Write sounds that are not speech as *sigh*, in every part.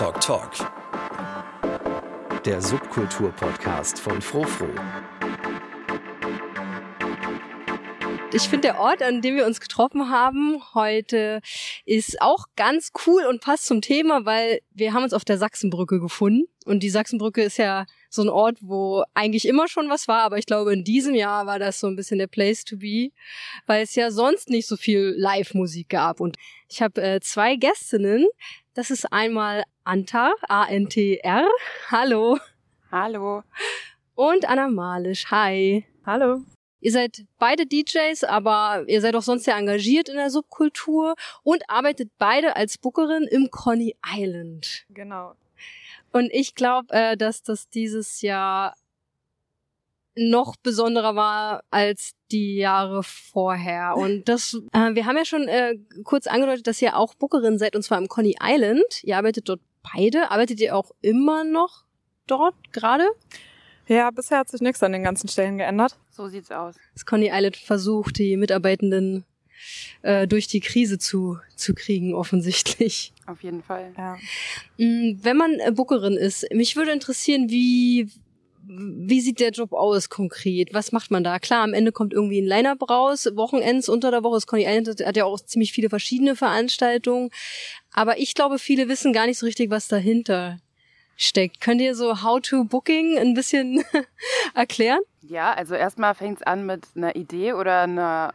Talk Talk. Der Subkultur-Podcast von Frofro. Ich finde, der Ort, an dem wir uns getroffen haben heute, ist auch ganz cool und passt zum Thema, weil wir haben uns auf der Sachsenbrücke gefunden. Und die Sachsenbrücke ist ja so ein Ort, wo eigentlich immer schon was war, aber ich glaube, in diesem Jahr war das so ein bisschen der Place to be, weil es ja sonst nicht so viel Live-Musik gab. Und ich habe äh, zwei Gästinnen. Das ist einmal Anta, A-N-T-R. Hallo. Hallo. Und Anna Malisch. Hi. Hallo. Ihr seid beide DJs, aber ihr seid auch sonst sehr engagiert in der Subkultur und arbeitet beide als Bookerin im Coney Island. Genau. Und ich glaube, äh, dass das dieses Jahr noch besonderer war als die Jahre vorher. Und das, äh, wir haben ja schon äh, kurz angedeutet, dass ihr auch Bookerin seid, und zwar im Coney Island. Ihr arbeitet dort beide. Arbeitet ihr auch immer noch dort gerade? Ja, bisher hat sich nichts an den ganzen Stellen geändert. So sieht's aus. Das Coney Island versucht, die Mitarbeitenden äh, durch die Krise zu, zu kriegen, offensichtlich. Auf jeden Fall. Ja. Mm, Wenn man äh, Bookerin ist, mich würde interessieren, wie, wie sieht der Job aus konkret? Was macht man da? Klar, am Ende kommt irgendwie ein Line-Up raus, Wochenends unter der Woche. Das Coney Island hat- ja auch ziemlich viele verschiedene Veranstaltungen. Aber ich glaube, viele wissen gar nicht so richtig, was dahinter steckt. Könnt ihr so How-to-Booking ein bisschen *laughs* erklären? Ja, also erstmal fängt's an mit einer Idee oder einer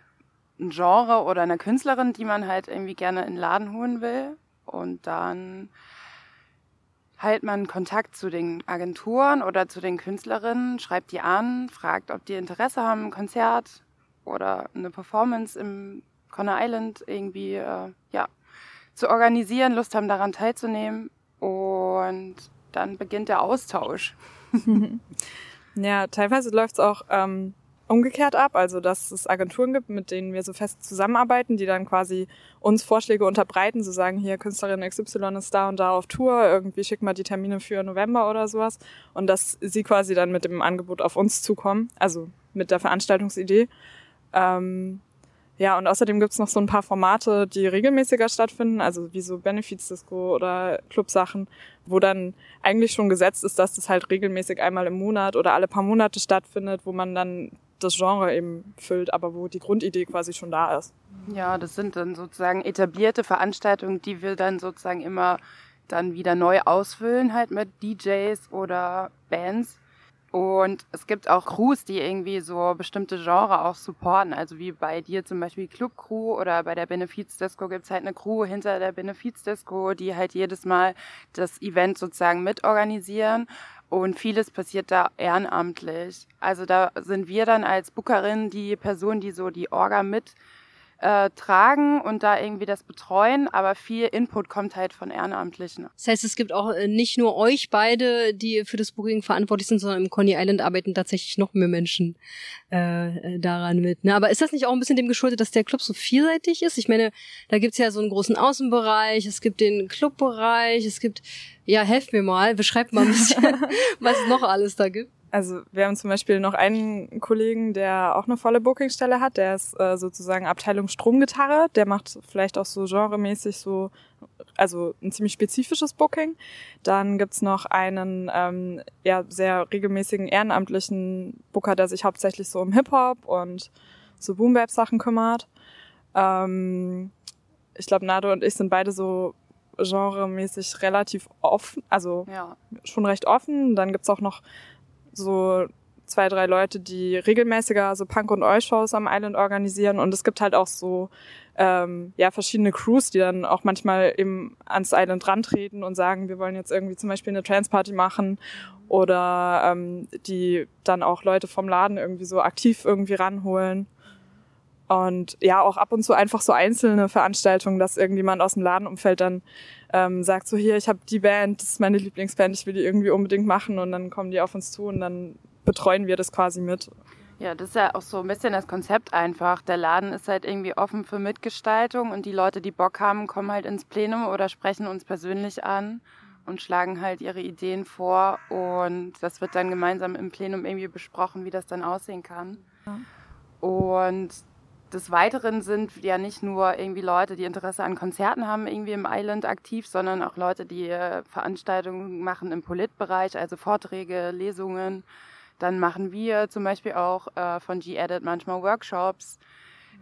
ein Genre oder einer Künstlerin, die man halt irgendwie gerne in den Laden holen will. Und dann halt man Kontakt zu den Agenturen oder zu den Künstlerinnen, schreibt die an, fragt, ob die Interesse haben, ein Konzert oder eine Performance im Conner Island irgendwie äh, ja, zu organisieren, Lust haben daran teilzunehmen. Und dann beginnt der Austausch. *laughs* Ja, teilweise läuft's auch ähm, umgekehrt ab, also dass es Agenturen gibt, mit denen wir so fest zusammenarbeiten, die dann quasi uns Vorschläge unterbreiten, so sagen, hier Künstlerin XY ist da und da auf Tour, irgendwie schick mal die Termine für November oder sowas und dass sie quasi dann mit dem Angebot auf uns zukommen, also mit der Veranstaltungsidee. Ähm, ja, und außerdem gibt's noch so ein paar Formate, die regelmäßiger stattfinden, also wie so Benefizdisco oder Clubsachen, wo dann eigentlich schon gesetzt ist, dass das halt regelmäßig einmal im Monat oder alle paar Monate stattfindet, wo man dann das Genre eben füllt, aber wo die Grundidee quasi schon da ist. Ja, das sind dann sozusagen etablierte Veranstaltungen, die wir dann sozusagen immer dann wieder neu ausfüllen, halt mit DJs oder Bands. Und es gibt auch Crews, die irgendwie so bestimmte Genre auch supporten. Also wie bei dir zum Beispiel Club Crew oder bei der Benefizdisco gibt's halt eine Crew hinter der Benefizdisco, die halt jedes Mal das Event sozusagen mitorganisieren. Und vieles passiert da ehrenamtlich. Also da sind wir dann als Bookerin die Person, die so die Orga mit äh, tragen und da irgendwie das betreuen, aber viel Input kommt halt von Ehrenamtlichen. Das heißt, es gibt auch äh, nicht nur euch beide, die für das Booking verantwortlich sind, sondern im Coney Island arbeiten tatsächlich noch mehr Menschen äh, äh, daran mit. Ne? Aber ist das nicht auch ein bisschen dem geschuldet, dass der Club so vielseitig ist? Ich meine, da gibt's ja so einen großen Außenbereich, es gibt den Clubbereich, es gibt, ja, helft mir mal, beschreibt mal ein bisschen, *laughs* was es noch alles da gibt. Also wir haben zum Beispiel noch einen Kollegen, der auch eine volle Bookingstelle hat. Der ist äh, sozusagen Abteilung Stromgitarre. Der macht vielleicht auch so genremäßig so, also ein ziemlich spezifisches Booking. Dann gibt's noch einen ähm, ja, sehr regelmäßigen ehrenamtlichen Booker, der sich hauptsächlich so um Hip-Hop und so Boom-Bap-Sachen kümmert. Ähm, ich glaube, Nado und ich sind beide so genremäßig relativ offen, also Ja. schon recht offen. Dann gibt's auch noch so zwei, drei Leute, die regelmäßiger so Punk- und Oi-Shows am Island organisieren. Und es gibt halt auch so ähm, ja verschiedene Crews, die dann auch manchmal eben ans Island rantreten und sagen, wir wollen jetzt irgendwie zum Beispiel eine Trance-Party machen oder ähm, die dann auch Leute vom Laden irgendwie so aktiv irgendwie ranholen. Und ja, auch ab und zu einfach so einzelne Veranstaltungen, dass irgendjemand aus dem Ladenumfeld dann ähm, sagt so, hier, ich habe die Band, das ist meine Lieblingsband, ich will die irgendwie unbedingt machen und dann kommen die auf uns zu und dann betreuen wir das quasi mit. Ja, das ist ja auch so ein bisschen das Konzept einfach. Der Laden ist halt irgendwie offen für Mitgestaltung und die Leute, die Bock haben, kommen halt ins Plenum oder sprechen uns persönlich an und schlagen halt ihre Ideen vor und das wird dann gemeinsam im Plenum irgendwie besprochen, wie das dann aussehen kann. Und des Weiteren sind ja nicht nur irgendwie Leute, die Interesse an Konzerten haben, irgendwie im Island aktiv, sondern auch Leute, die äh, Veranstaltungen machen im Politbereich, also Vorträge, Lesungen. Dann machen wir zum Beispiel auch äh, von G-Edit manchmal Workshops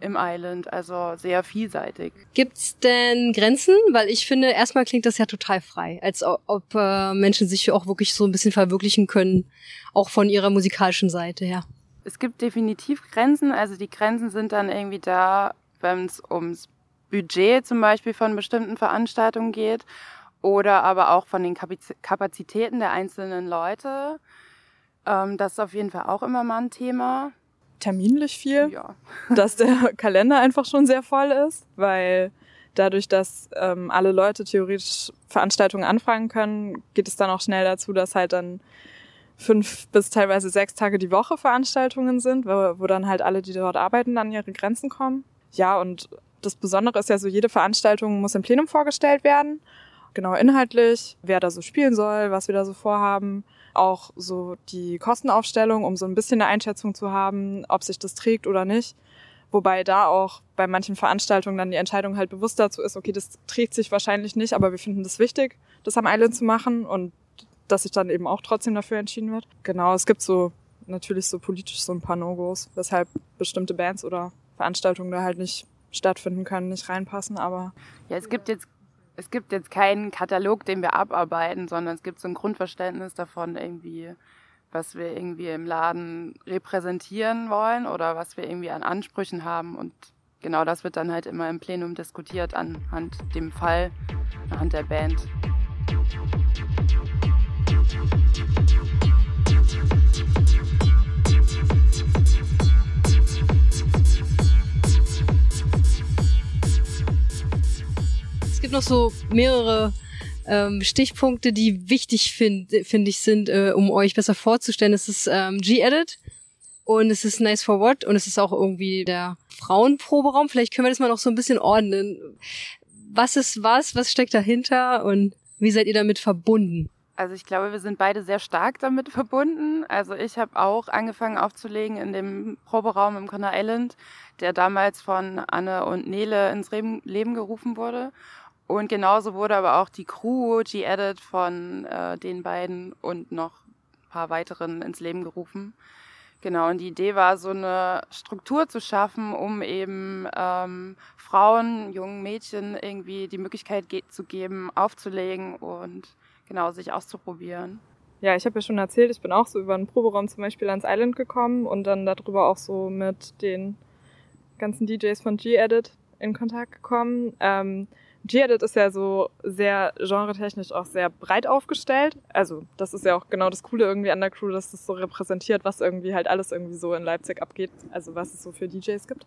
im Island, also sehr vielseitig. Gibt's denn Grenzen? Weil ich finde, erstmal klingt das ja total frei, als ob äh, Menschen sich auch wirklich so ein bisschen verwirklichen können, auch von ihrer musikalischen Seite her. Es gibt definitiv Grenzen, also die Grenzen sind dann irgendwie da, wenn es ums Budget zum Beispiel von bestimmten Veranstaltungen geht oder aber auch von den Kapazitäten der einzelnen Leute. Ähm, das ist auf jeden Fall auch immer mal ein Thema terminlich viel, ja. *laughs* dass der Kalender einfach schon sehr voll ist, weil dadurch, dass ähm, alle Leute theoretisch Veranstaltungen anfragen können, geht es dann auch schnell dazu, dass halt dann fünf bis teilweise sechs Tage die Woche Veranstaltungen sind, wo, wo dann halt alle, die dort arbeiten, an ihre Grenzen kommen. Ja, und das Besondere ist ja so, jede Veranstaltung muss im Plenum vorgestellt werden. Genau inhaltlich, wer da so spielen soll, was wir da so vorhaben auch so die Kostenaufstellung, um so ein bisschen eine Einschätzung zu haben, ob sich das trägt oder nicht. Wobei da auch bei manchen Veranstaltungen dann die Entscheidung halt bewusst dazu ist, okay, das trägt sich wahrscheinlich nicht, aber wir finden das wichtig, das am Island zu machen und dass sich dann eben auch trotzdem dafür entschieden wird. Genau, es gibt so natürlich so politisch so ein paar No-Gos, weshalb bestimmte Bands oder Veranstaltungen da halt nicht stattfinden können, nicht reinpassen, aber. Ja, es gibt jetzt es gibt jetzt keinen Katalog, den wir abarbeiten, sondern es gibt so ein Grundverständnis davon irgendwie, was wir irgendwie im Laden repräsentieren wollen oder was wir irgendwie an Ansprüchen haben und genau das wird dann halt immer im Plenum diskutiert anhand dem Fall, anhand der Band. Gibt noch so mehrere ähm, Stichpunkte, die wichtig finde find ich sind, äh, um euch besser vorzustellen. Es ist ähm, G-Edit und es ist Nice for What und es ist auch irgendwie der Frauenproberaum. Vielleicht können wir das mal noch so ein bisschen ordnen. Was ist was? Was steckt dahinter und wie seid ihr damit verbunden? Also ich glaube, wir sind beide sehr stark damit verbunden. Also ich habe auch angefangen aufzulegen in dem Proberaum im Conner Island, der damals von Anne und Nele ins Leben gerufen wurde. Und genauso wurde aber auch die Crew G-Edit von äh, den beiden und noch ein paar weiteren ins Leben gerufen. Genau, und die Idee war, so eine Struktur zu schaffen, um eben ähm, Frauen, jungen Mädchen irgendwie die Möglichkeit ge zu geben, aufzulegen und genau sich auszuprobieren. Ja, ich habe ja schon erzählt, ich bin auch so über einen Proberaum zum Beispiel ans Island gekommen und dann darüber auch so mit den ganzen DJs von G-Edit in Kontakt gekommen. Ähm, G-Edit ist ja so sehr genretechnisch auch sehr breit aufgestellt. Also das ist ja auch genau das Coole irgendwie an der Crew, dass das so repräsentiert, was irgendwie halt alles irgendwie so in Leipzig abgeht. Also was es so für DJs gibt.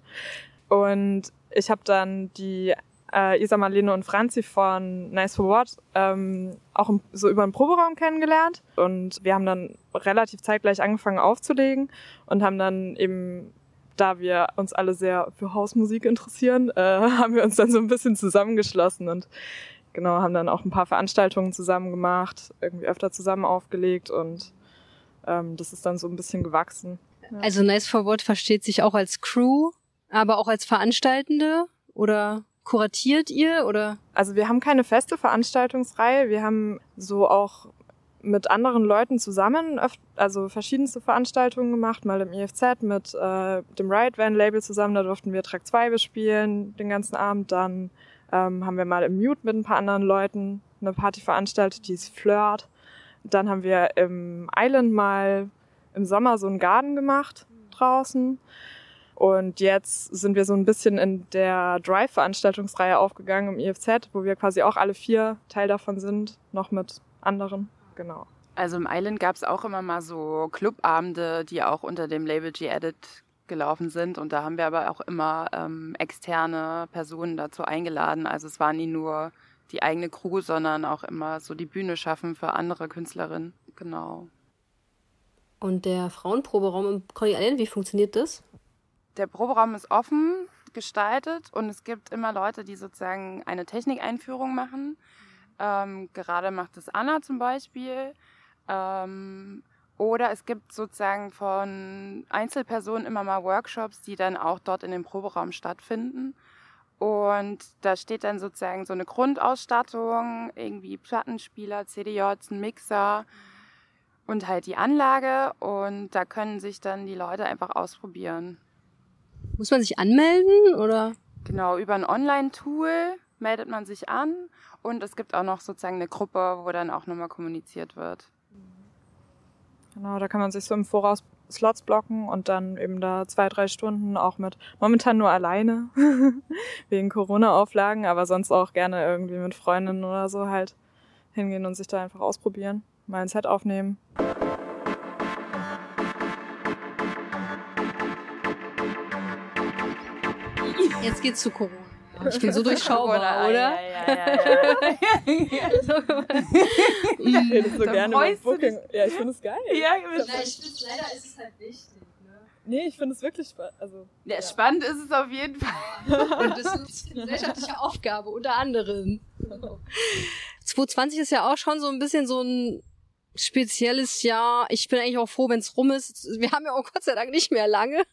Und ich habe dann die äh, Isa Marlene und Franzi von Nice for What ähm, auch so über den Proberaum kennengelernt. Und wir haben dann relativ zeitgleich angefangen aufzulegen und haben dann eben da wir uns alle sehr für Hausmusik interessieren, äh, *laughs* haben wir uns dann so ein bisschen zusammengeschlossen und genau, haben dann auch ein paar Veranstaltungen zusammen gemacht, irgendwie öfter zusammen aufgelegt und ähm, das ist dann so ein bisschen gewachsen. Ja. Also Nice Forward versteht sich auch als Crew, aber auch als Veranstaltende oder kuratiert ihr oder? Also wir haben keine feste Veranstaltungsreihe, wir haben so auch mit anderen Leuten zusammen, also verschiedenste Veranstaltungen gemacht, mal im IFZ mit äh, dem Riot Van Label zusammen, da durften wir Track 2 bespielen den ganzen Abend. Dann ähm, haben wir mal im Mute mit ein paar anderen Leuten eine Party veranstaltet, die ist Flirt. Dann haben wir im Island mal im Sommer so einen Garten gemacht draußen. Und jetzt sind wir so ein bisschen in der Drive-Veranstaltungsreihe aufgegangen im IFZ, wo wir quasi auch alle vier Teil davon sind, noch mit anderen genau. Also im Island gab es auch immer mal so Clubabende, die auch unter dem Label G-Edit gelaufen sind. Und da haben wir aber auch immer ähm, externe Personen dazu eingeladen. Also es war nie nur die eigene Crew, sondern auch immer so die Bühne schaffen für andere Künstlerinnen. Genau. Und der Frauenproberaum im Coney Island, wie funktioniert das? Der Proberaum ist offen gestaltet und es gibt immer Leute, die sozusagen eine Technikeinführung machen. Ähm, gerade macht es Anna zum Beispiel. Ähm, Oder es gibt sozusagen von Einzelpersonen immer mal Workshops, die dann auch dort in dem Proberaum stattfinden. Und da steht dann sozusagen so eine Grundausstattung, irgendwie Plattenspieler, CDJs, ein Mixer und halt die Anlage. Und da können sich dann die Leute einfach ausprobieren. Muss man sich anmelden oder? Genau, über ein Online-Tool meldet man sich an und es gibt auch noch sozusagen eine Gruppe, wo dann auch nochmal kommuniziert wird. Genau, da kann man sich so im Voraus Slots blocken und dann eben da zwei, drei Stunden auch mit, momentan nur alleine, *laughs* wegen Corona-Auflagen, aber sonst auch gerne irgendwie mit Freundinnen oder so halt hingehen und sich da einfach ausprobieren, mal ein Set aufnehmen. Jetzt geht's zu Corona. Ich bin so durchschaubar, oder? Ja, ja, ja, ja. *laughs* ich rede so gerne über Booking. Ja, ich finde es geil. Ja, ich finde leider ist es halt wichtig. Ne? Nee, ich finde es wirklich spannend. Also, ja, ja, spannend ist es auf jeden Fall. Und das ist eine gesellschaftliche Aufgabe, unter anderem. 2020 ist ja auch schon so ein bisschen so ein spezielles Jahr. Ich bin eigentlich auch froh, wenn es rum ist. Wir haben ja auch Gott sei Dank nicht mehr lange.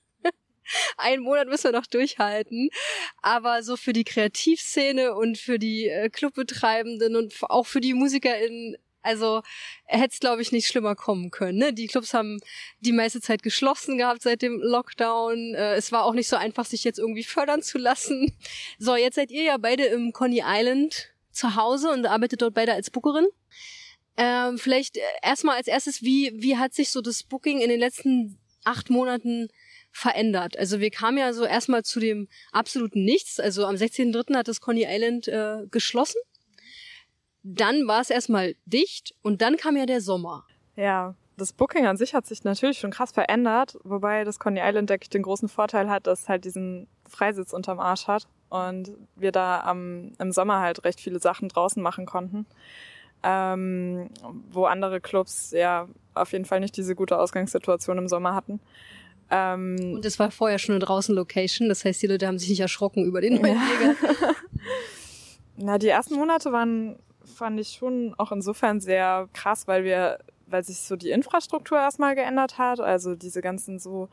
Einen Monat müssen wir noch durchhalten. Aber so für die Kreativszene und für die äh, Clubbetreibenden und auch für die MusikerInnen, also hätte es, glaube ich, nicht schlimmer kommen können. Ne? Die Clubs haben die meiste Zeit geschlossen gehabt seit dem Lockdown. Äh, es war auch nicht so einfach, sich jetzt irgendwie fördern zu lassen. So, jetzt seid ihr ja beide im Coney Island zu Hause und arbeitet dort beide als Bookerin. Ähm, vielleicht äh, erstmal als erstes, wie, wie hat sich so das Booking in den letzten acht Monaten verändert. Also wir kamen ja so erstmal zu dem absoluten Nichts. Also am 16.3. hat das Coney Island äh, geschlossen. Dann war es erstmal dicht und dann kam ja der Sommer. Ja, das Booking an sich hat sich natürlich schon krass verändert, wobei das Coney Island, denke ich, den großen Vorteil hat, dass es halt diesen Freisitz unterm Arsch hat und wir da am, im Sommer halt recht viele Sachen draußen machen konnten. Ähm, wo andere Clubs ja auf jeden Fall nicht diese gute Ausgangssituation im Sommer hatten. Ähm, und es war vorher schon eine draußen Location, das heißt, die Leute haben sich nicht erschrocken über den neuen ja. *laughs* Na, die ersten Monate waren, fand ich schon auch insofern sehr krass, weil wir, weil sich so die Infrastruktur erstmal geändert hat, also diese ganzen so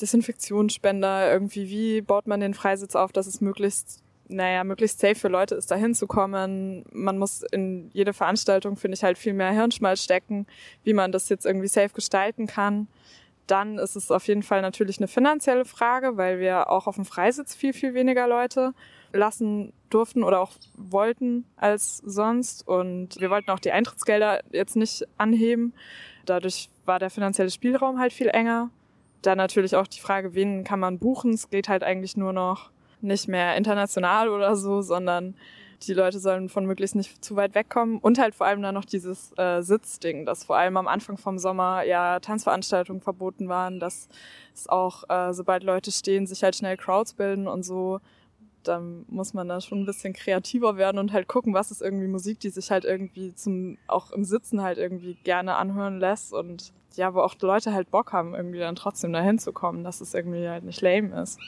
Desinfektionsspender, irgendwie, wie baut man den Freisitz auf, dass es möglichst naja, möglichst safe für Leute ist, da hinzukommen. Man muss in jede Veranstaltung, finde ich, halt viel mehr Hirnschmalz stecken, wie man das jetzt irgendwie safe gestalten kann. Dann ist es auf jeden Fall natürlich eine finanzielle Frage, weil wir auch auf dem Freisitz viel, viel weniger Leute lassen durften oder auch wollten als sonst. Und wir wollten auch die Eintrittsgelder jetzt nicht anheben. Dadurch war der finanzielle Spielraum halt viel enger. Dann natürlich auch die Frage, wen kann man buchen? Es geht halt eigentlich nur noch nicht mehr international oder so, sondern die Leute sollen von möglichst nicht zu weit wegkommen und halt vor allem dann noch dieses äh, Sitzding, dass vor allem am Anfang vom Sommer ja Tanzveranstaltungen verboten waren, dass es auch, äh, sobald Leute stehen, sich halt schnell Crowds bilden und so. Dann muss man da schon ein bisschen kreativer werden und halt gucken, was ist irgendwie Musik, die sich halt irgendwie zum, auch im Sitzen halt irgendwie gerne anhören lässt und ja, wo auch Leute halt Bock haben, irgendwie dann trotzdem dahin zu kommen, dass es irgendwie halt nicht lame ist.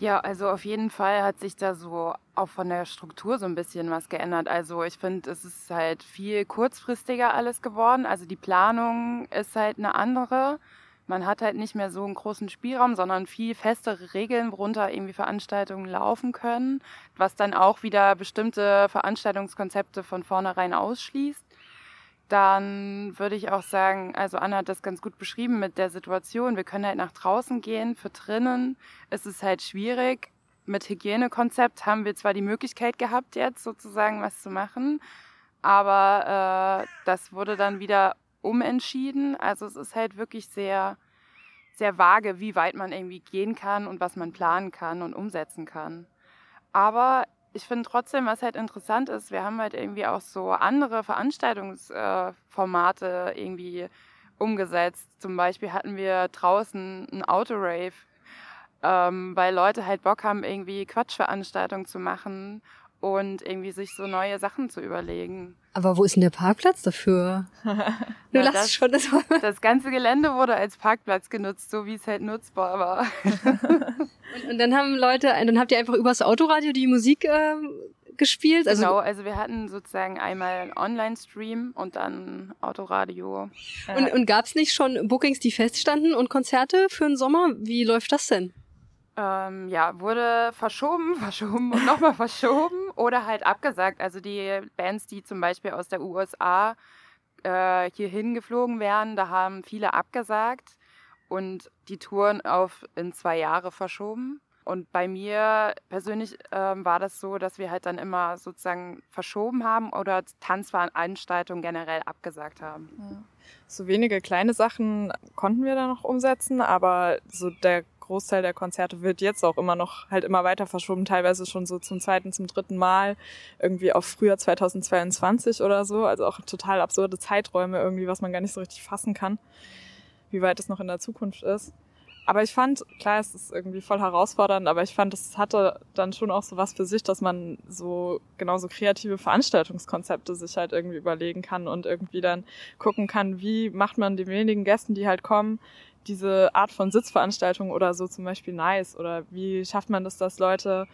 Ja, also auf jeden Fall hat sich da so auch von der Struktur so ein bisschen was geändert. Also ich finde, es ist halt viel kurzfristiger alles geworden. Also die Planung ist halt eine andere. Man hat halt nicht mehr so einen großen Spielraum, sondern viel festere Regeln, worunter irgendwie Veranstaltungen laufen können, was dann auch wieder bestimmte Veranstaltungskonzepte von vornherein ausschließt dann würde ich auch sagen, also Anna hat das ganz gut beschrieben mit der Situation. Wir können halt nach draußen gehen. Für drinnen ist es halt schwierig. Mit Hygienekonzept haben wir zwar die Möglichkeit gehabt, jetzt sozusagen was zu machen, aber äh, das wurde dann wieder umentschieden. Also es ist halt wirklich sehr, sehr vage, wie weit man irgendwie gehen kann und was man planen kann und umsetzen kann. Aber ich finde trotzdem, was halt interessant ist, wir haben halt irgendwie auch so andere Veranstaltungsformate äh, irgendwie umgesetzt. Zum Beispiel hatten wir draußen ein Autorave, ähm, weil Leute halt Bock haben, irgendwie Quatschveranstaltungen zu machen und irgendwie sich so neue Sachen zu überlegen. Aber wo ist denn der Parkplatz dafür? *laughs* Du ja, das, schon das. Das ganze Gelände wurde als Parkplatz genutzt, so wie es halt nutzbar war. *laughs* und, und, dann haben Leute, dann habt ihr einfach übers Autoradio die Musik äh, gespielt? Also, genau, also wir hatten sozusagen einmal einen Online-Stream und dann Autoradio. Und, und gab es nicht schon Bookings, die feststanden und Konzerte für den Sommer? Wie läuft das denn? Ähm, ja, wurde verschoben, *laughs* verschoben und nochmal verschoben oder halt abgesagt. Also die Bands, die zum Beispiel aus der USA äh, hierhin geflogen wären, da haben viele abgesagt und die Touren auf in zwei Jahre verschoben. Und bei mir persönlich ähm, war das so, dass wir halt dann immer sozusagen verschoben haben oder Tanzveranstaltungen generell abgesagt haben. Ja. So wenige kleine Sachen konnten wir da noch umsetzen, aber so der Großteil der Konzerte wird jetzt auch immer noch halt immer weiter verschoben, teilweise schon so zum zweiten, zum dritten Mal, irgendwie auf Frühjahr 2022 oder so. Also auch total absurde Zeiträume irgendwie, was man gar nicht so richtig fassen kann, wie weit es noch in der Zukunft ist. Aber ich fand, klar, es ist irgendwie voll herausfordernd, aber ich fand, es hatte dann schon auch so was für sich, dass man so genauso kreative Veranstaltungskonzepte sich halt irgendwie überlegen kann und irgendwie dann gucken kann, wie macht man den wenigen Gästen, die halt kommen, diese Art von Sitzveranstaltung oder so zum Beispiel nice? Oder wie schafft man das, dass Leute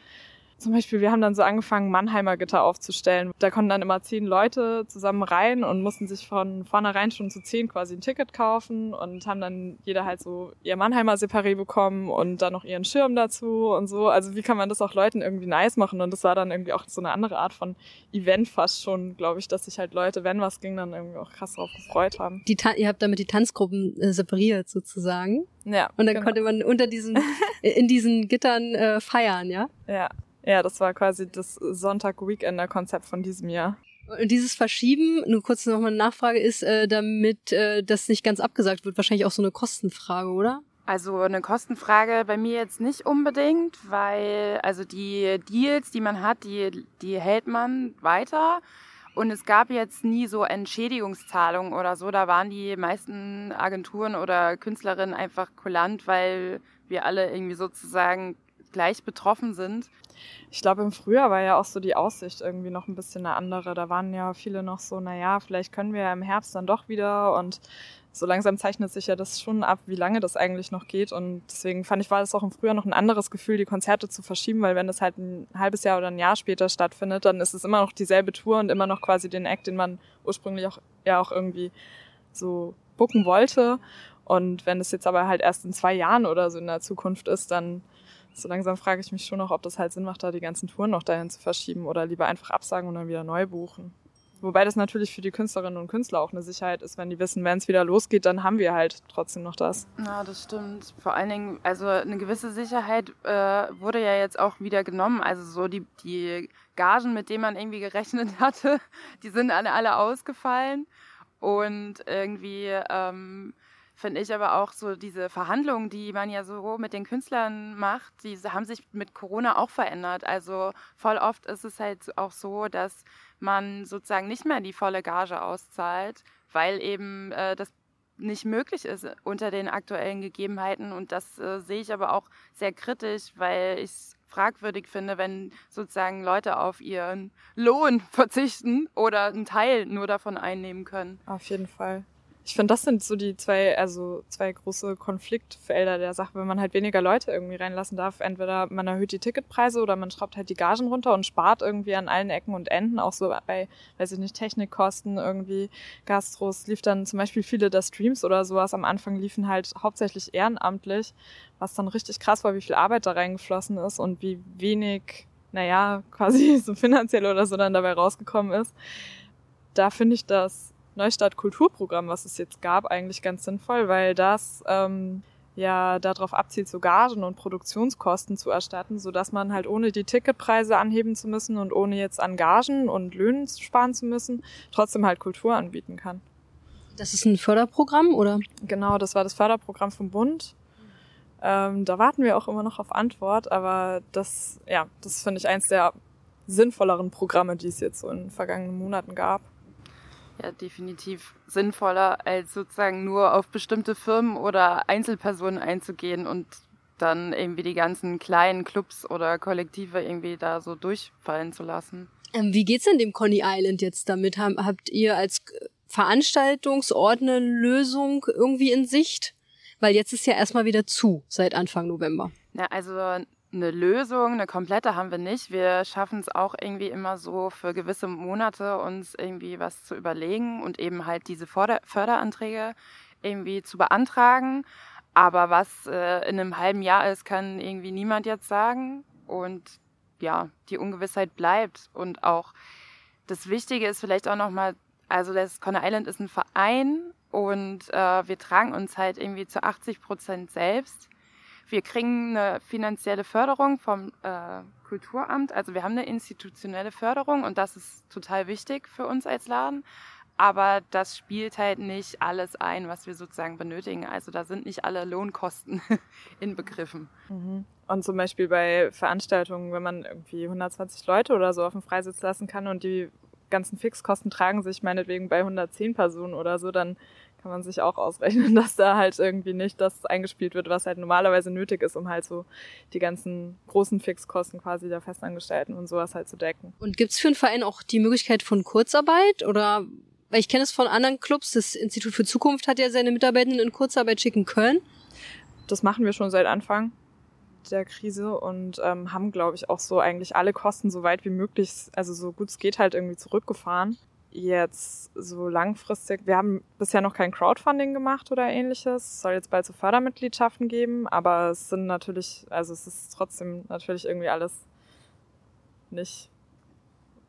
zum Beispiel, wir haben dann so angefangen, Mannheimer Gitter aufzustellen. Da konnten dann immer zehn Leute zusammen rein und mussten sich von vornherein schon zu zehn quasi ein Ticket kaufen und haben dann jeder halt so ihr Mannheimer Separé bekommen und dann noch ihren Schirm dazu und so. Also wie kann man das auch Leuten irgendwie nice machen? Und das war dann irgendwie auch so eine andere Art von Event fast schon, glaube ich, dass sich halt Leute, wenn was ging, dann irgendwie auch krass drauf gefreut haben. Die ihr habt damit die Tanzgruppen äh, separiert sozusagen. Ja. Und dann genau. konnte man unter diesen, *laughs* in diesen Gittern äh, feiern, ja? Ja, ja, das war quasi das Sonntag-Weekender-Konzept von diesem Jahr. Und dieses Verschieben, nur kurz nochmal eine Nachfrage, ist, äh, damit äh, das nicht ganz abgesagt wird, wahrscheinlich auch so eine Kostenfrage, oder? Also eine Kostenfrage bei mir jetzt nicht unbedingt, weil also die Deals, die man hat, die, die hält man weiter. Und es gab jetzt nie so Entschädigungszahlungen oder so. Da waren die meisten Agenturen oder Künstlerinnen einfach kulant, weil wir alle irgendwie sozusagen gleich betroffen sind. Ich glaube, im Frühjahr war ja auch so die Aussicht irgendwie noch ein bisschen eine andere. Da waren ja viele noch so, naja, vielleicht können wir ja im Herbst dann doch wieder und so langsam zeichnet sich ja das schon ab, wie lange das eigentlich noch geht. Und deswegen fand ich, war das auch im Frühjahr noch ein anderes Gefühl, die Konzerte zu verschieben, weil wenn das halt ein halbes Jahr oder ein Jahr später stattfindet, dann ist es immer noch dieselbe Tour und immer noch quasi den Act, den man ursprünglich auch, ja auch irgendwie so bucken wollte. Und wenn es jetzt aber halt erst in zwei Jahren oder so in der Zukunft ist, dann so langsam frage ich mich schon noch, ob das halt Sinn macht, da die ganzen Touren noch dahin zu verschieben oder lieber einfach absagen und dann wieder neu buchen. Wobei das natürlich für die Künstlerinnen und Künstler auch eine Sicherheit ist, wenn die wissen, wenn es wieder losgeht, dann haben wir halt trotzdem noch das. Ja, das stimmt. Vor allen Dingen, also eine gewisse Sicherheit äh, wurde ja jetzt auch wieder genommen. Also so die, die Gagen, mit denen man irgendwie gerechnet *laughs* hatte, die sind alle, alle ausgefallen. Und irgendwie ähm, finde ich aber auch so diese Verhandlungen, die man ja so mit den Künstlern macht, die haben sich mit Corona auch verändert. Also voll oft ist es halt auch so, dass man sozusagen nicht mehr die volle Gage auszahlt, weil eben äh, das nicht möglich ist unter den aktuellen Gegebenheiten. Und das äh, sehe ich aber auch sehr kritisch, weil ich es fragwürdig finde, wenn sozusagen Leute auf ihren Lohn *laughs* verzichten oder einen Teil nur davon einnehmen können. Auf jeden Fall. Ich finde, das sind so die zwei, also zwei große Konfliktfelder der Sache, wenn man halt weniger Leute irgendwie reinlassen darf. Entweder man erhöht die Ticketpreise oder man schraubt halt die Gagen runter und spart irgendwie an allen Ecken und Enden, auch so bei, weiß ich nicht, Technikkosten irgendwie. Gastros lief dann zum Beispiel viele der Streams oder sowas am Anfang liefen halt hauptsächlich ehrenamtlich, was dann richtig krass war, wie viel Arbeit da reingeflossen ist und wie wenig, naja, *laughs* quasi so finanziell oder so dann dabei rausgekommen ist. Da finde ich das Neustadt Kulturprogramm, was es jetzt gab, eigentlich ganz sinnvoll, weil das ähm, ja darauf abzielt, so Gagen und Produktionskosten zu erstatten, so dass man halt ohne die Ticketpreise anheben zu müssen und ohne jetzt an Gagen und Löhnen sparen zu müssen, trotzdem halt Kultur anbieten kann. Das ist ein Förderprogramm, oder? Genau, das war das Förderprogramm vom Bund. Ähm, da warten wir auch immer noch auf Antwort, aber das, ja, das finde ich eins der sinnvolleren Programme, die es jetzt so in den vergangenen Monaten gab ja definitiv sinnvoller, als sozusagen nur auf bestimmte Firmen oder Einzelpersonen einzugehen und dann irgendwie die ganzen kleinen Clubs oder Kollektive irgendwie da so durchfallen zu lassen. Ähm, wie geht's denn dem Coney Island jetzt damit? Habt ihr als Veranstaltungsort eine Lösung irgendwie in Sicht? Weil jetzt ist ja erstmal wieder zu seit Anfang November. Na, also eine Lösung, eine komplette haben wir nicht. Wir schaffen es auch irgendwie immer so für gewisse Monate uns irgendwie was zu überlegen und eben halt diese Förder Förderanträge irgendwie zu beantragen. Aber was äh, in einem halben Jahr ist, kann irgendwie niemand jetzt sagen. Und ja, die Ungewissheit bleibt. Und auch das Wichtige ist vielleicht auch nochmal, also das Conner Island ist ein Verein und äh, wir tragen uns halt irgendwie zu 80 Prozent selbst. Wir kriegen eine finanzielle Förderung vom äh, Kulturamt. Also wir haben eine institutionelle Förderung und das ist total wichtig für uns als Laden. Aber das spielt halt nicht alles ein, was wir sozusagen benötigen. Also da sind nicht alle Lohnkosten *laughs* inbegriffen. Mhm. Und zum Beispiel bei Veranstaltungen, wenn man irgendwie 120 Leute oder so auf dem Freisitz lassen kann und die ganzen Fixkosten tragen sich meinetwegen bei 110 Personen oder so, dann kann man sich auch ausrechnen, *laughs* dass da halt irgendwie nicht das eingespielt wird, was halt normalerweise nötig ist, um halt so die ganzen großen Fixkosten quasi der Festangestellten und sowas halt zu decken. Und gibt's für einen Verein auch die Möglichkeit von Kurzarbeit oder weil ich kenne es von anderen Clubs, das Institut für Zukunft hat ja seine Mitarbeitenden in Kurzarbeit schicken können. Das machen wir schon seit Anfang der Krise und ähm, haben, glaube ich, auch so eigentlich alle Kosten so weit wie möglich, also so gut es geht, halt irgendwie zurückgefahren. Jetzt so langfristig, wir haben bisher noch kein Crowdfunding gemacht oder ähnliches. Es soll jetzt bald so Fördermitgliedschaften geben, aber es sind natürlich, also es ist trotzdem natürlich irgendwie alles nicht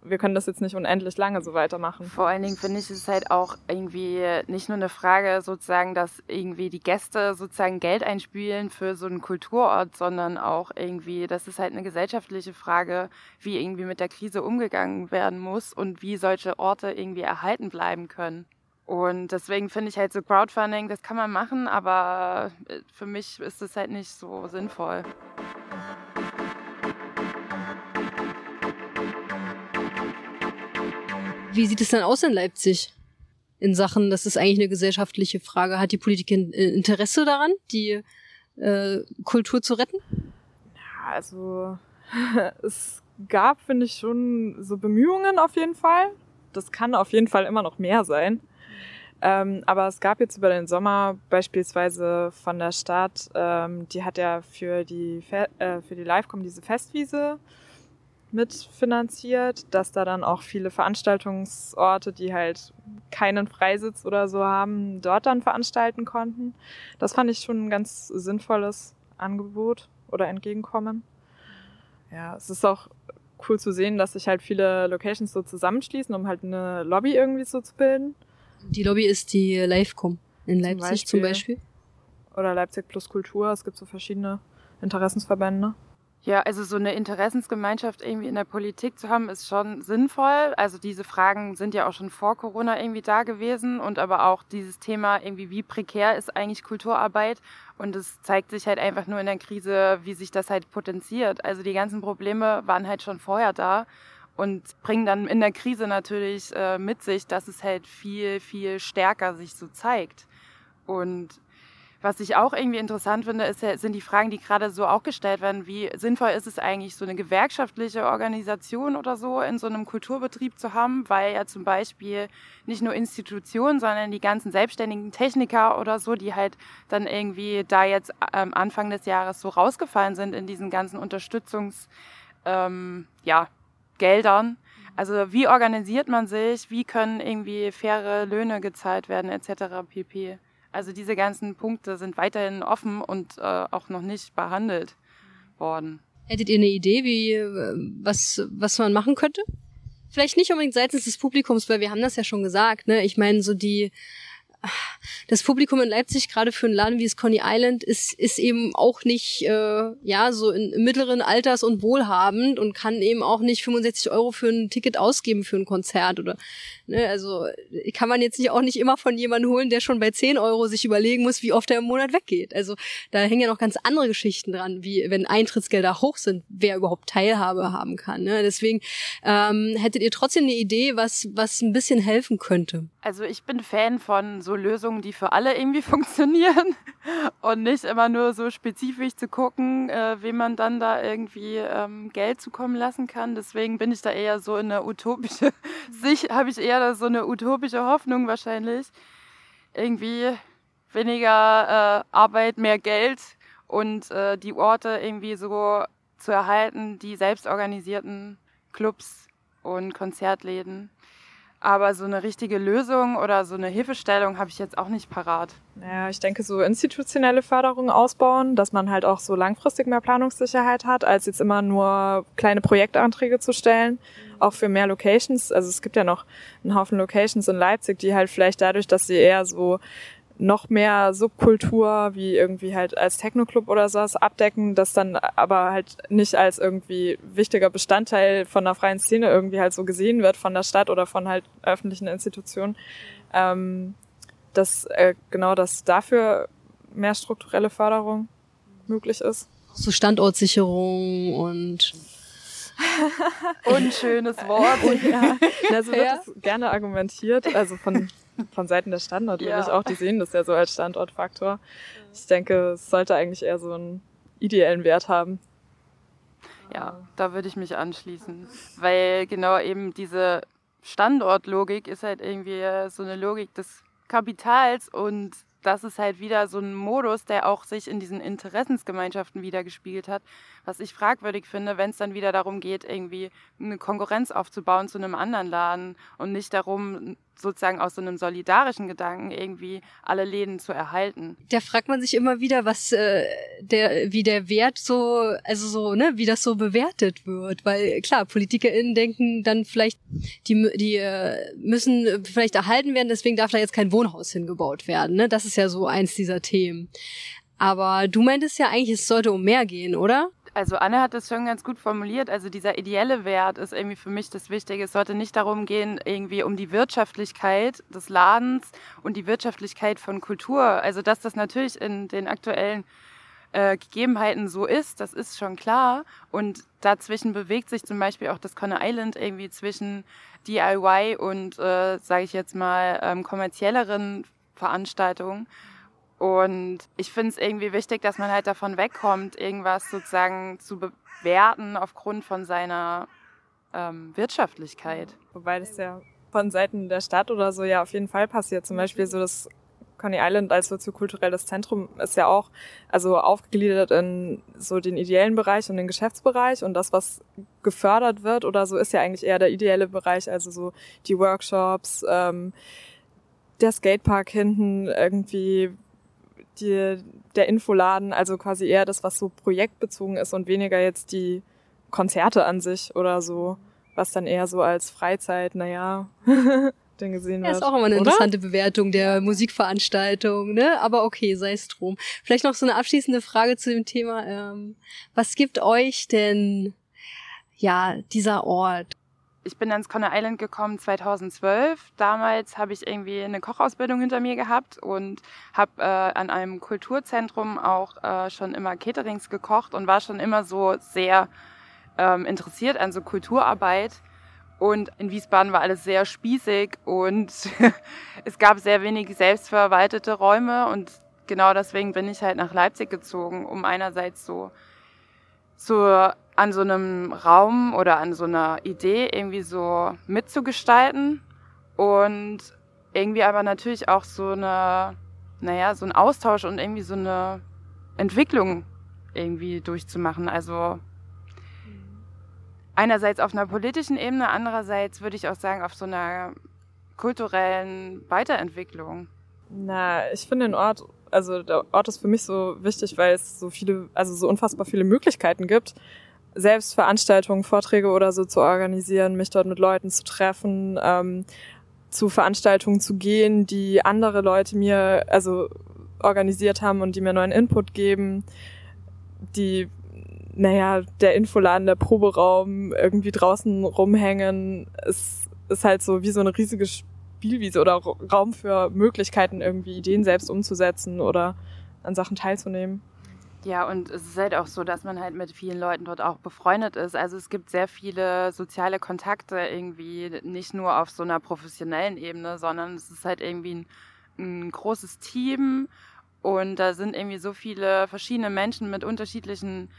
wir können das jetzt nicht unendlich lange so weitermachen. Vor allen Dingen finde ich es halt auch irgendwie nicht nur eine Frage sozusagen, dass irgendwie die Gäste sozusagen Geld einspielen für so einen Kulturort, sondern auch irgendwie, das ist halt eine gesellschaftliche Frage, wie irgendwie mit der Krise umgegangen werden muss und wie solche Orte irgendwie erhalten bleiben können. Und deswegen finde ich halt so Crowdfunding, das kann man machen, aber für mich ist es halt nicht so sinnvoll. Wie sieht es denn aus in Leipzig? In Sachen, das ist eigentlich eine gesellschaftliche Frage. Hat die Politik äh, Interesse daran, die äh, Kultur zu retten? Also *laughs* es gab, finde ich, schon so Bemühungen auf jeden Fall. Das kann auf jeden Fall immer noch mehr sein. Ähm, aber es gab jetzt über den Sommer beispielsweise von der Stadt, ähm, die hat ja für die, Fe äh, für die Livecom diese Festwiese mitfinanziert, dass da dann auch viele Veranstaltungsorte, die halt keinen Freisitz oder so haben, dort dann veranstalten konnten. Das fand ich schon ein ganz sinnvolles Angebot oder Entgegenkommen. Ja, es ist auch cool zu sehen, dass sich halt viele Locations so zusammenschließen, um halt eine Lobby irgendwie so zu bilden. Die Lobby ist die Livecom in Leipzig zum Beispiel. Zum Beispiel. Oder Leipzig plus Kultur. Es gibt so verschiedene Interessensverbände. Ja, also so eine Interessensgemeinschaft irgendwie in der Politik zu haben, ist schon sinnvoll. Also diese Fragen sind ja auch schon vor Corona irgendwie da gewesen und aber auch dieses Thema irgendwie, wie prekär ist eigentlich Kulturarbeit und es zeigt sich halt einfach nur in der Krise, wie sich das halt potenziert. Also die ganzen Probleme waren halt schon vorher da und bringen dann in der Krise natürlich äh, mit sich, dass es halt viel, viel stärker sich so zeigt. Und was ich auch irgendwie interessant finde, ist, sind die Fragen, die gerade so auch gestellt werden. Wie sinnvoll ist es eigentlich, so eine gewerkschaftliche Organisation oder so in so einem Kulturbetrieb zu haben, weil ja zum Beispiel nicht nur Institutionen, sondern die ganzen selbstständigen Techniker oder so, die halt dann irgendwie da jetzt am Anfang des Jahres so rausgefallen sind in diesen ganzen Unterstützungs, ähm, ja, Geldern. Also wie organisiert man sich, wie können irgendwie faire Löhne gezahlt werden etc. pp. Also diese ganzen Punkte sind weiterhin offen und äh, auch noch nicht behandelt worden. Hättet ihr eine Idee, wie äh, was was man machen könnte? Vielleicht nicht unbedingt seitens des Publikums, weil wir haben das ja schon gesagt. Ne? Ich meine, so die das Publikum in Leipzig, gerade für einen Laden wie das Coney Island, ist, ist eben auch nicht, äh, ja, so in, im mittleren Alters und wohlhabend und kann eben auch nicht 65 Euro für ein Ticket ausgeben für ein Konzert oder, ne, also kann man jetzt nicht auch nicht immer von jemandem holen, der schon bei 10 Euro sich überlegen muss, wie oft er im Monat weggeht. Also da hängen ja noch ganz andere Geschichten dran, wie wenn Eintrittsgelder hoch sind, wer überhaupt Teilhabe haben kann. Ne? Deswegen ähm, hättet ihr trotzdem eine Idee, was, was ein bisschen helfen könnte. Also ich bin Fan von so Lösungen, die für alle irgendwie *laughs* funktionieren und nicht immer nur so spezifisch zu gucken, äh, wem man dann da irgendwie ähm, Geld zukommen lassen kann. Deswegen bin ich da eher so in eine utopische *laughs* Sicht, habe ich eher so eine utopische Hoffnung wahrscheinlich. Irgendwie weniger äh, Arbeit, mehr Geld und äh, die Orte irgendwie so zu erhalten, die selbstorganisierten Clubs und Konzertläden. Aber so eine richtige Lösung oder so eine Hilfestellung habe ich jetzt auch nicht parat. Ja, ich denke, so institutionelle Förderung ausbauen, dass man halt auch so langfristig mehr Planungssicherheit hat, als jetzt immer nur kleine Projektanträge zu stellen, auch für mehr Locations. Also es gibt ja noch einen Haufen Locations in Leipzig, die halt vielleicht dadurch, dass sie eher so noch mehr Subkultur wie irgendwie halt als Techno-Club oder sowas abdecken, das dann aber halt nicht als irgendwie wichtiger Bestandteil von der freien Szene irgendwie halt so gesehen wird von der Stadt oder von halt öffentlichen Institutionen. Ähm, dass äh, genau, dass dafür mehr strukturelle Förderung möglich ist. So Standortsicherung und *laughs* Unschönes Wort. *laughs* ja, also wird ja. das gerne argumentiert, also von von Seiten der Standort ja. ich auch, die sehen das ja so als Standortfaktor. Ich denke, es sollte eigentlich eher so einen ideellen Wert haben. Ja, da würde ich mich anschließen, weil genau eben diese Standortlogik ist halt irgendwie so eine Logik des Kapitals und das ist halt wieder so ein Modus, der auch sich in diesen Interessensgemeinschaften wiedergespiegelt hat, was ich fragwürdig finde, wenn es dann wieder darum geht, irgendwie eine Konkurrenz aufzubauen zu einem anderen Laden und nicht darum, sozusagen aus so einem solidarischen Gedanken irgendwie alle Läden zu erhalten. Da fragt man sich immer wieder, was äh, der, wie der Wert so, also so, ne, wie das so bewertet wird, weil klar, PolitikerInnen denken dann vielleicht, die, die äh, müssen vielleicht erhalten werden, deswegen darf da jetzt kein Wohnhaus hingebaut werden, ne? Das ist ja so eins dieser Themen. Aber du meintest ja eigentlich, es sollte um mehr gehen, oder? Also Anne hat das schon ganz gut formuliert. Also dieser ideelle Wert ist irgendwie für mich das Wichtige. Es sollte nicht darum gehen, irgendwie um die Wirtschaftlichkeit des Ladens und die Wirtschaftlichkeit von Kultur. Also dass das natürlich in den aktuellen äh, Gegebenheiten so ist, das ist schon klar. Und dazwischen bewegt sich zum Beispiel auch das Conner Island irgendwie zwischen DIY und, äh, sage ich jetzt mal, ähm, kommerzielleren Veranstaltungen. Und ich finde es irgendwie wichtig, dass man halt davon wegkommt, irgendwas sozusagen zu bewerten aufgrund von seiner ähm, Wirtschaftlichkeit. Wobei das ja von Seiten der Stadt oder so ja auf jeden Fall passiert. Zum Beispiel so das Coney Island als soziokulturelles Zentrum ist ja auch also aufgegliedert in so den ideellen Bereich und den Geschäftsbereich und das, was gefördert wird oder so, ist ja eigentlich eher der ideelle Bereich, also so die Workshops, ähm, der Skatepark hinten irgendwie die, der Infoladen, also quasi eher das, was so projektbezogen ist und weniger jetzt die Konzerte an sich oder so, was dann eher so als Freizeit, naja, *laughs* denn gesehen ja, wird. Ja, ist auch immer eine oder? interessante Bewertung der Musikveranstaltung, ne? Aber okay, sei es drum. Vielleicht noch so eine abschließende Frage zu dem Thema. Ähm, was gibt euch denn, ja, dieser Ort? Ich bin ans Conner Island gekommen 2012. Damals habe ich irgendwie eine Kochausbildung hinter mir gehabt und habe äh, an einem Kulturzentrum auch äh, schon immer Caterings gekocht und war schon immer so sehr ähm, interessiert an so Kulturarbeit. Und in Wiesbaden war alles sehr spießig und *laughs* es gab sehr wenig selbstverwaltete Räume und genau deswegen bin ich halt nach Leipzig gezogen, um einerseits so so an so einem Raum oder an so einer Idee irgendwie so mitzugestalten und irgendwie aber natürlich auch so eine, naja, so ein Austausch und irgendwie so eine Entwicklung irgendwie durchzumachen. Also einerseits auf einer politischen Ebene, andererseits würde ich auch sagen auf so einer kulturellen Weiterentwicklung. Na, ich finde den Ort, also der Ort ist für mich so wichtig, weil es so viele, also so unfassbar viele Möglichkeiten gibt selbst Veranstaltungen, Vorträge oder so zu organisieren, mich dort mit Leuten zu treffen, ähm, zu Veranstaltungen zu gehen, die andere Leute mir also organisiert haben und die mir neuen Input geben, die naja, der Infoladen, der Proberaum, irgendwie draußen rumhängen, es ist halt so wie so eine riesige Spielwiese oder Raum für Möglichkeiten, irgendwie Ideen selbst umzusetzen oder an Sachen teilzunehmen. Ja, und es ist halt auch so, dass man halt mit vielen Leuten dort auch befreundet ist. Also es gibt sehr viele soziale Kontakte irgendwie, nicht nur auf so einer professionellen Ebene, sondern es ist halt irgendwie ein, ein großes Team und da sind irgendwie so viele verschiedene Menschen mit unterschiedlichen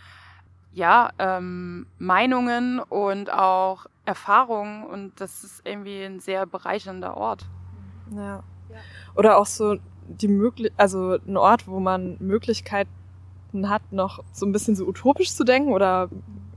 ja, ähm, Meinungen und auch Erfahrungen und das ist irgendwie ein sehr bereichernder Ort. Ja. Oder auch so die möglich, also ein Ort, wo man Möglichkeiten Möglichkeiten hat, noch so ein bisschen so utopisch zu denken oder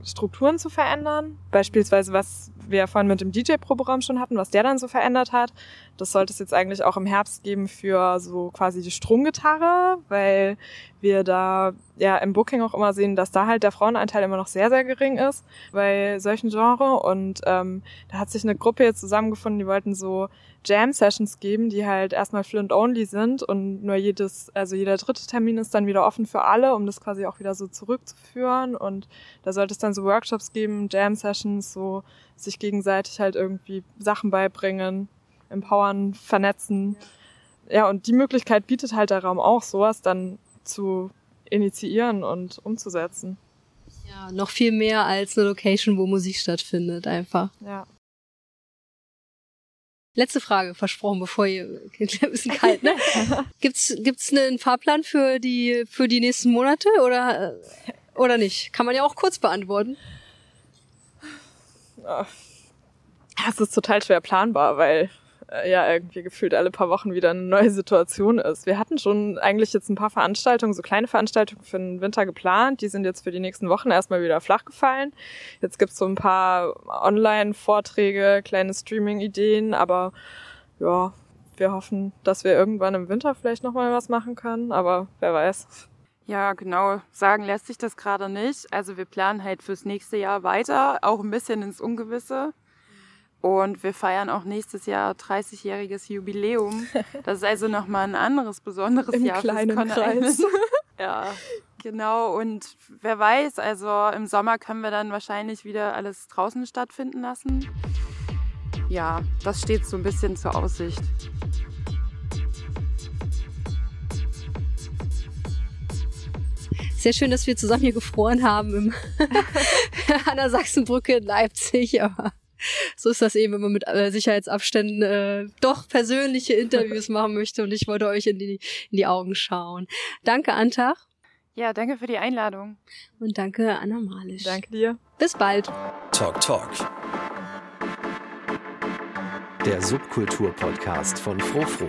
Strukturen zu verändern. Beispielsweise, was wir ja vorhin mit dem DJ-Proberaum schon hatten, was der dann so verändert hat. Das sollte es jetzt eigentlich auch im Herbst geben für so quasi die Stromgitarre, weil wir da ja im Booking auch immer sehen, dass da halt der Frauenanteil immer noch sehr, sehr gering ist bei solchen Genres. Und ähm, da hat sich eine Gruppe jetzt zusammengefunden, die wollten so Jam-Sessions geben, die halt erstmal fluent-only sind und nur jedes, also jeder dritte Termin ist dann wieder offen für alle, um das quasi auch wieder so zurückzuführen. Und da sollte es dann so Workshops geben, Jam-Sessions, so sich gegenseitig halt irgendwie Sachen beibringen, empowern, vernetzen. Ja, und die Möglichkeit bietet halt der Raum auch, sowas dann zu initiieren und umzusetzen. Ja, noch viel mehr als eine Location, wo Musik stattfindet, einfach. Ja. Letzte Frage, versprochen, bevor ihr *laughs* ein bisschen kalt, ne? *laughs* gibt's gibt's einen Fahrplan für die für die nächsten Monate oder oder nicht? Kann man ja auch kurz beantworten. Es ist total schwer planbar, weil äh, ja irgendwie gefühlt alle paar Wochen wieder eine neue Situation ist. Wir hatten schon eigentlich jetzt ein paar Veranstaltungen, so kleine Veranstaltungen für den Winter geplant. Die sind jetzt für die nächsten Wochen erstmal wieder flach gefallen. Jetzt gibt's so ein paar Online-Vorträge, kleine Streaming-Ideen, aber ja, wir hoffen, dass wir irgendwann im Winter vielleicht nochmal was machen können, aber wer weiß. Ja, genau. Sagen lässt sich das gerade nicht. Also wir planen halt fürs nächste Jahr weiter, auch ein bisschen ins Ungewisse. Und wir feiern auch nächstes Jahr 30-jähriges Jubiläum. *laughs* Das ist also nochmal ein anderes besonderes Im Jahr. kleinen fürs Kreis. *laughs* ja, genau. Und wer weiß, also im Sommer können wir dann wahrscheinlich wieder alles draußen stattfinden lassen. Ja, das steht so ein bisschen zur Aussicht. Sehr schön, dass wir zusammen hier gefroren haben im *laughs* an der Sachsenbrücke in Leipzig, aber so ist das eben, wenn man mit äh, Sicherheitsabständen äh, doch persönliche Interviews *laughs* machen möchte und ich wollte euch in die, in die Augen schauen. Danke, Antach. Ja, danke für die Einladung. Und danke, Anna Malisch. Danke dir. Bis bald. Talk Talk. Der Subkultur-Podcast von Frofro.